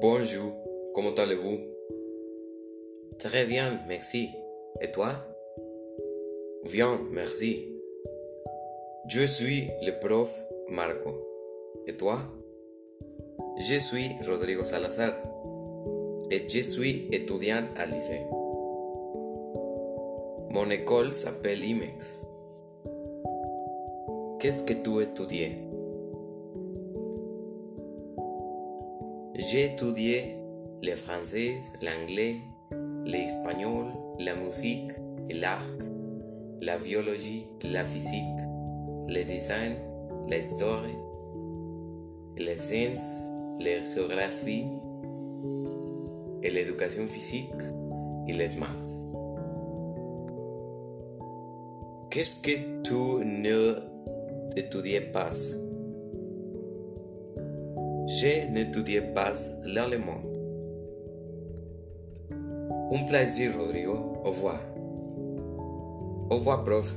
Bonjour, comment allez-vous? Très bien, merci. Et toi? Bien, merci. Je suis le prof Marco. Et toi? Je suis Rodrigo Salazar. Et je suis étudiant à lycée. Mon école s'appelle IMEX. Qu'est-ce que tu étudies J'ai étudié le français, l'anglais, l'espagnol, la musique, l'art, la biologie, la physique, le design, l'histoire, les sciences, la géographie et l'éducation physique et les maths. Qu'est-ce que tu ne étudies pas? Je n'étudiais pas l'allemand. Un plaisir, Rodrigo. Au revoir. Au revoir, prof.